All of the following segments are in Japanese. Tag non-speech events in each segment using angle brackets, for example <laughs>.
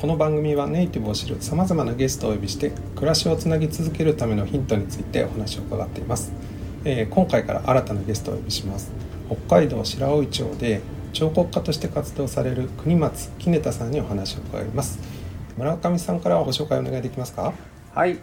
この番組はネイティブを知るさまざまなゲストをお呼びして暮らしをつなぎ続けるためのヒントについてお話を伺っています、えー今回から新たなゲストをお呼びします。北海道白老町で彫刻家として活動される国松杵田さんにお話を伺います。村上さんからご紹介お願いできますか？はい。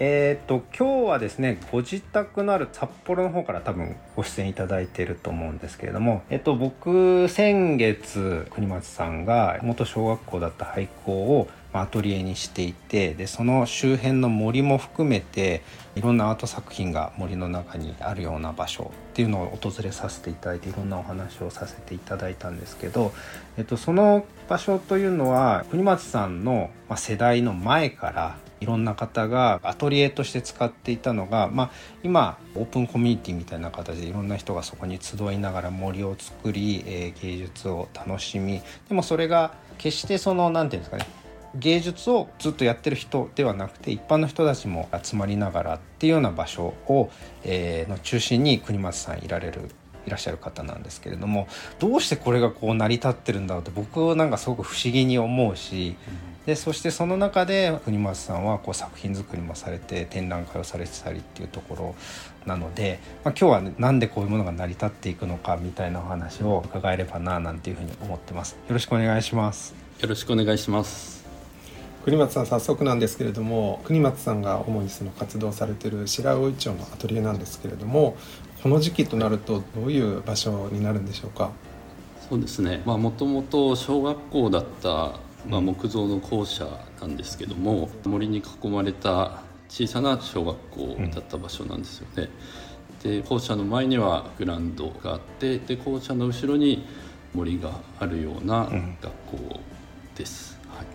えー、と今日はですねご自宅のある札幌の方から多分ご出演いただいていると思うんですけれども、えっと、僕先月国松さんが元小学校だった廃校をアトリエにしていてでその周辺の森も含めていろんなアート作品が森の中にあるような場所っていうのを訪れさせていただいていろんなお話をさせていただいたんですけど、えっと、その場所というのは国松さんの世代の前からいろんな方がアトリエとして使っていたのが、まあ、今オープンコミュニティみたいな形でいろんな人がそこに集いながら森を作り、えー芸術を楽しみ。でもそれが決してその何て言うんですかね芸術をずっとやってる人ではなくて一般の人たちも集まりながらっていうような場所を、えーの中心に国松さんいられるいらっしゃる方なんですけれどもどうしてこれがこう成り立ってるんだろうって僕なんかすごく不思議に思うし、でそしてその中で国松さんはこう作品作りもされて展覧会をされてたりっていうところなので、まあ、今日は、ね、なんでこういうものが成り立っていくのかみたいなお話を伺えればななんていうふうに思ってます。よろしくお願いします。よろしくお願いします。国松さん早速なんですけれども国松さんが主にその活動されている白老町のアトリエなんですけれどもこの時期となるとどういう場所になるんでしょうか？そうですね。まあもともと小学校だったまあ木造の校舎なんですけども、森に囲まれた小さな小学校だった場所なんですよね。で校舎の前にはグラウンドがあって、で校舎の後ろに森があるような学校です。はい。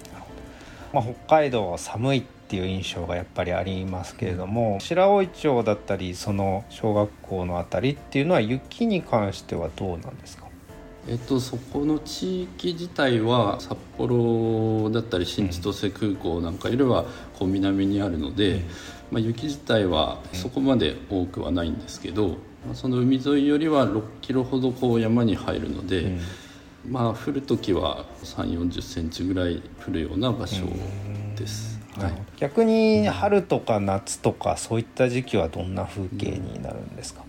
まあ、北海道は寒いっていう印象がやっぱりありますけれども白老町だったりその小学校のあたりっていうのは雪に関してはどうなんですか？えっと、そこの地域自体は札幌だったり新千歳空港なんかよりはこう南にあるので、まあ、雪自体はそこまで多くはないんですけど、まあ、その海沿いよりは6キロほどこう山に入るので、まあ降る時は3 4 0センチぐらい降るような場所です。はい。逆に春とか夏とかそういった時期はどんな風景になるんですか、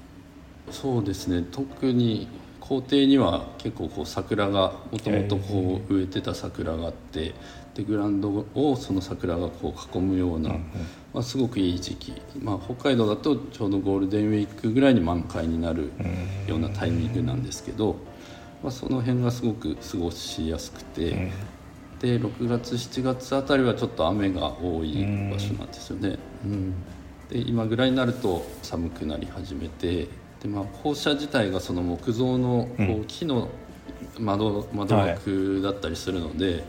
そうですね。特に校庭には結構こう桜がもともとこう植えてた桜があってでグラウンドをその桜がこう囲むような、まあ、すごくいい時期、まあ、北海道だとちょうどゴールデンウィークぐらいに満開になるようなタイミングなんですけど、まあ、その辺がすごく過ごしやすくて。で6月7月あたりはちょっと雨が多い場所なんですよね、うん、で今ぐらいになると寒くなり始めてで、まあ、校舎自体がその木造のこう木の窓窓枠だったりするので、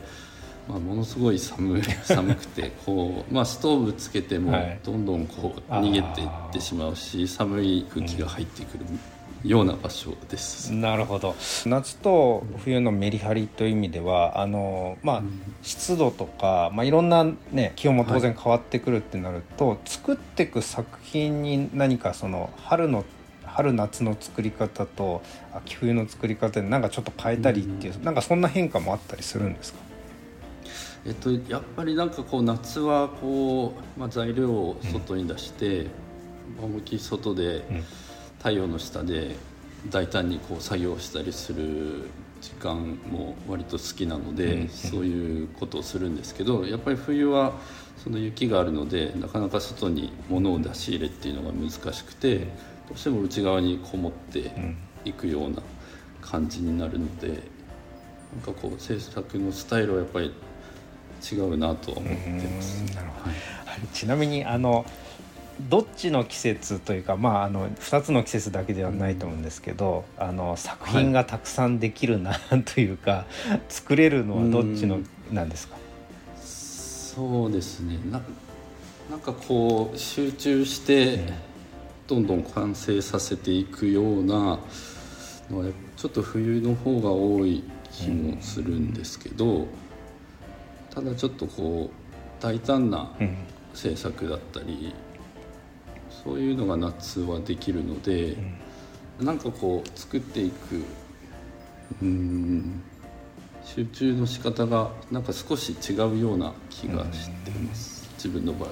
まあ、ものすごい寒い <laughs> 寒くてこう、まあ、ストーブつけてもはい。どんどんこう逃げていってしまうし寒い空気が入ってくるような場所です。なるほど。夏と冬のメリハリという意味ではあの、まあ、湿度とか、まあ、いろんな、ね、気温も当然変わってくるってなると、作っていく作品に何かその春の春夏の作り方と秋冬の作り方でなんかちょっと変えたりっていう、なんかそんな変化もあったりするんですか？えっと、やっぱりなんかこう夏はこう、まあ、材料を外に出して、思いっきり外で太陽の下で大胆にこう作業したりする時間も割と好きなので、そういうことをするんですけどやっぱり冬はその雪があるのでなかなか外に物を出し入れっていうのが難しくてどうしても内側にこもっていくような感じになるので、なんかこう制作のスタイルはやっぱり違うなとは思ってます。なるほど。ちなみにあのどっちの季節というか、まあ、あの2つの季節だけではないと思うんですけど、あの作品がたくさんできるな <laughs> というか、作れるのはどっちのなんですか、そうですね。ななんかこう集中してどんどん完成させていくようなのはちょっと冬の方が多い気もするんですけど、ただちょっとこう大胆なうん。制作だったりそういうのが夏はできるので、なんかこう作っていくうん集中の仕方がなんか少し違うような気がしています、自分の場合。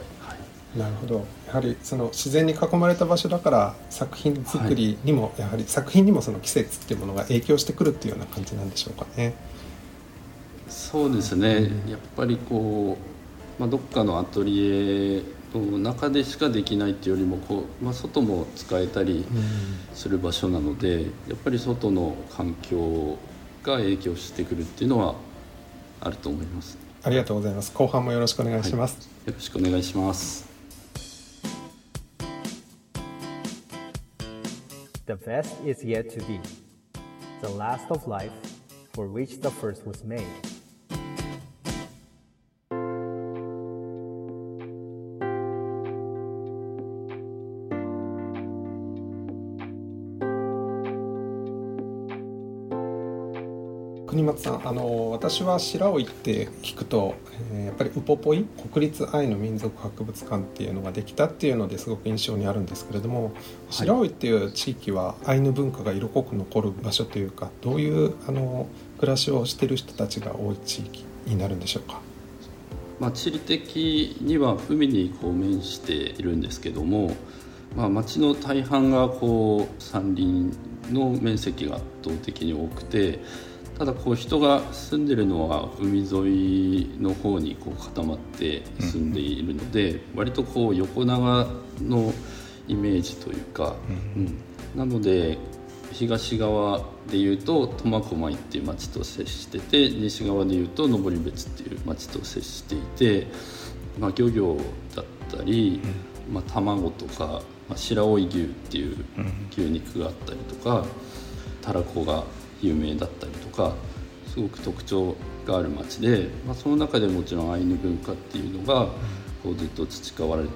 はいなるほどやはりその自然に囲まれた場所だから作品作りにも、やはり作品にもその季節っていうものが影響してくるっていうような感じなんでしょうかね。そうですね、やっぱりこう、まあ、どっかのアトリエの中でしかできないっていうよりもこう、まあ、外も使えたりする場所なのでやっぱり外の環境が影響してくるっていうのはあると思いますありがとうございます。後半もよろしくお願いします。よろしくお願いします The best is yet to be. The last of life, for which the first was made. さんあの私は白老って聞くと、えーやっぱりウポポイ国立アイヌ民族博物館っていうのができたっていうのですごく印象にあるんですけれども、白老っていう地域はアイヌ文化が色濃く残る場所というかどういうあの暮らしをしてる人たちが多い地域になるんでしょうか？まあ、地理的には海にこう面しているんですけども、まあ、町の大半がこう山林の面積が圧倒的に多くてただこう人が住んでるのは海沿いの方にこう固まって住んでいるので、割とこう横長のイメージというか、うん。なので東側でいうと苫小牧っていう町と接してて西側でいうと登別っていう町と接していて、まあ、漁業だったり、まあ、卵とか、まあ、白老牛っていう牛肉があったりとかたらこが有名だったりとかすごく特徴がある町で、まあ、その中でもちろんアイヌ文化っていうのがこうずっと培われて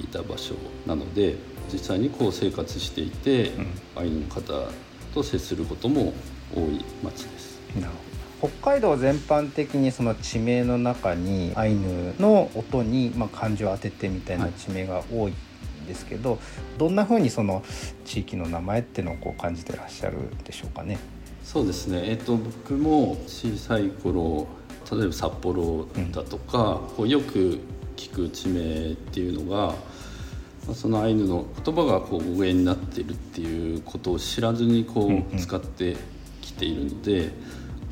いた場所なので実際にこう生活していて、アイヌの方と接することも多い町です。なるほど北海道全般的にその地名の中にアイヌの音にまあ漢字を当ててみたいな地名が多いんですけど、どんなふうにその地域の名前っていうのをこう感じてらっしゃるんでしょうかね？そうですね、えっと、僕も小さい頃例えば札幌だとか、こうよく聞く地名っていうのが、まあそのアイヌの言葉がこう語源になっているっていうことを知らずにこうんううん。使ってきているので、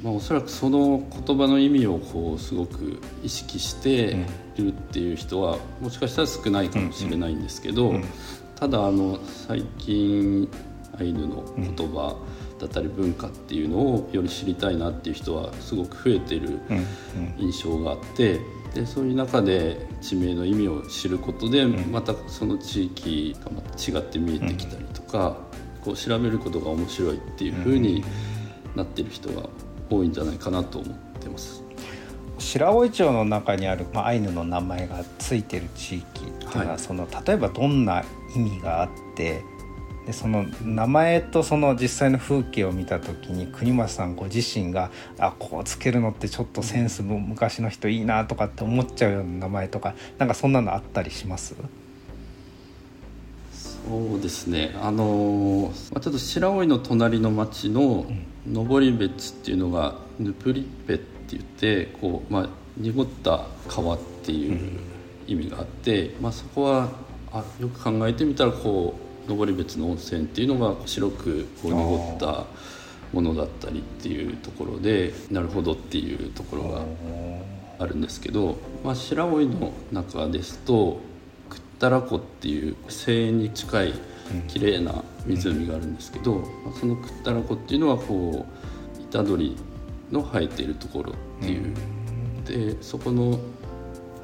まあ、おそらくその言葉の意味をこうすごく意識しているっていう人はもしかしたら少ないかもしれないんですけど、うん。ただあの最近アイヌの言葉だったり文化っていうのをより知りたいなっていう人はすごく増えているうん印象があってでそういう中で地名の意味を知ることでまたその地域がまた違って見えてきたりとかこう調べることが面白いっていう風になってる人が多いんじゃないかなと思ってます。白老町の中にある、まあ、アイヌの名前がついてる地域っていうのは、はい。その例えばどんな意味があってでその名前とその実際の風景を見た時に国松さんご自身があこうつけるのってちょっとセンスも昔の人いいなとかって思っちゃうような名前とかなんかそんなのあったりします？そうですね。あのーまあ、ちょっと白老の隣の町の登別っていうのがヌプリッペって言ってこう、まあ、濁った川っていう意味があって、まあ、そこはあよく考えてみたらこう登別の温泉っていうのが白くこう濁ったものだったりっていうところでなるほどっていうところがあるんですけど、まあ、白老の中ですとクッタラ湖っていう庭園に近い綺麗な湖があるんですけど、まあそのクッタラ湖っていうのはこう虎杖の生えているところっていう、でそこの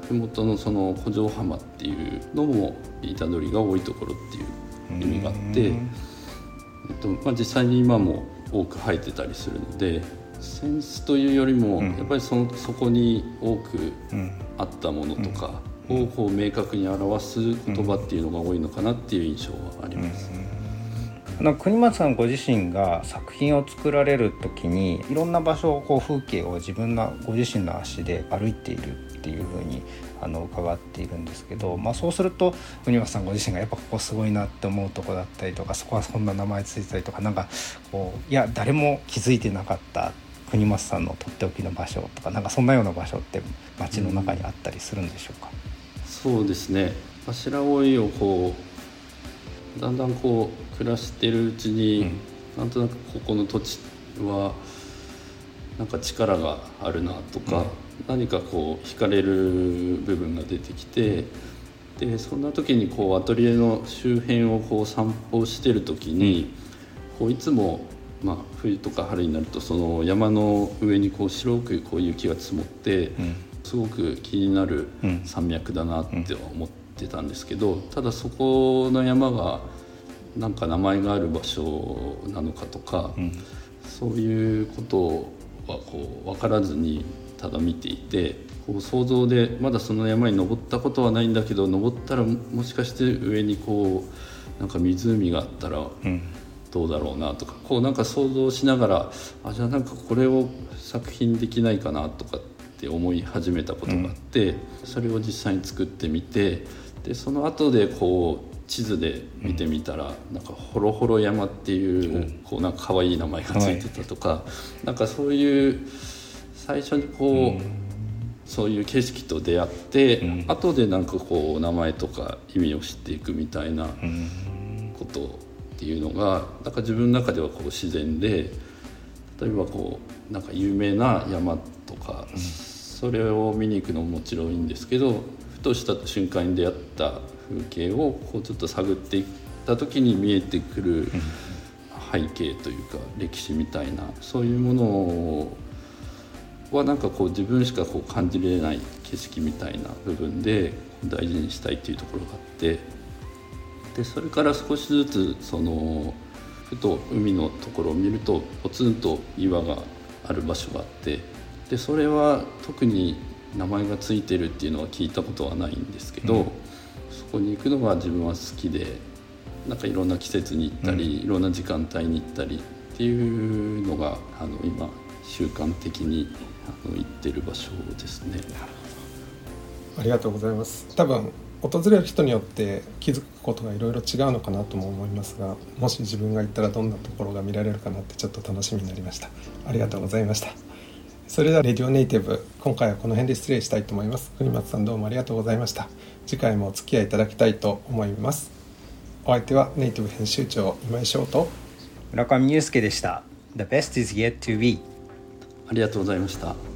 麓のその古城浜っていうのも虎杖が多いところっていう意味があって、えっとまあ、実際に今も多く生えてたりするのでセンスというよりも、うん。やっぱりそのそこに多くうん。あったものとか、をこう明確に表す言葉っていうのが多いのかなっていう印象はあります。なん。か国松さんご自身が作品を作られる時にいろんな場所をこう風景を自分のご自身の足で歩いているっていうふうにあの伺っているんですけど、まあ、そうすると国松さんご自身がやっぱここすごいなって思うとこだったりとかそこはそんな名前ついてたりとかなんかこういや誰も気づいてなかった国松さんのとっておきの場所とかなんかそんなような場所って街の中にあったりするんでしょうか、そうですね。柱追いをこうだんだんこう暮らしてるうちに、うん、なんとなくここの土地はなんか力があるなとか、うん、何かこう惹かれる部分が出てきて、うん、でそんな時にこうアトリエの周辺をこう散歩してる時に、こういつもまあ、冬とか春になるとその山の上にこう白くこう雪が積もって、すごく気になる山脈だなって思ってたんですけど、ただそこの山がなんか名前がある場所なのかとか、そういうことはこう分からずにただ見ていてこう想像でまだその山に登ったことはないんだけど登ったらもしかして上にこうなんか湖があったら。どうだろうなとかこうなんか想像しながらあじゃあなんかこれを作品できないかなとかって思い始めたことがあって、うん、それを実際に作ってみてでその後でこう地図で見てみたら、うん、なんか「ほろほろ山」っていう、うん、こうなんか可愛い名前がついてたとか、はい、なんかそういう最初にこう、うん、そういう景色と出会って、うん、後でなんかこう名前とか意味を知っていくみたいなことっていうのがなんか自分の中ではこう自然で例えばこうなんか有名な山とか、うん、それを見に行くのももちろんいいんですけどふとした瞬間に出会った風景をこうちょっと探っていった時に見えてくる背景というか歴史みたいなそういうものはなんかこう自分しかこう感じれない景色みたいな部分で大事にしたいっていうところがあってでそれから少しずつそのふと海のところを見るとポツンと岩がある場所があってでそれは特に名前が付いてるっていうのは聞いたことはないんですけど、うん、そこに行くのが自分は好きでなんかいろんな季節に行ったり、うん、いろんな時間帯に行ったりっていうのがあの今習慣的にあの行ってる場所ですね。ありがとうございます。多分訪れる人によって気づくことがいろいろ違うのかなとも思いますがもし自分が行ったらどんなところが見られるかなってちょっと楽しみになりました。ありがとうございました。それではレディオネイティブ今回はこの辺で失礼したいと思います。国松さんどうもありがとうございました。次回もお付き合いいただきたいと思います。お相手はネイティブ編集長今井翔と村上祐介でした。The best is yet to be ありがとうございました。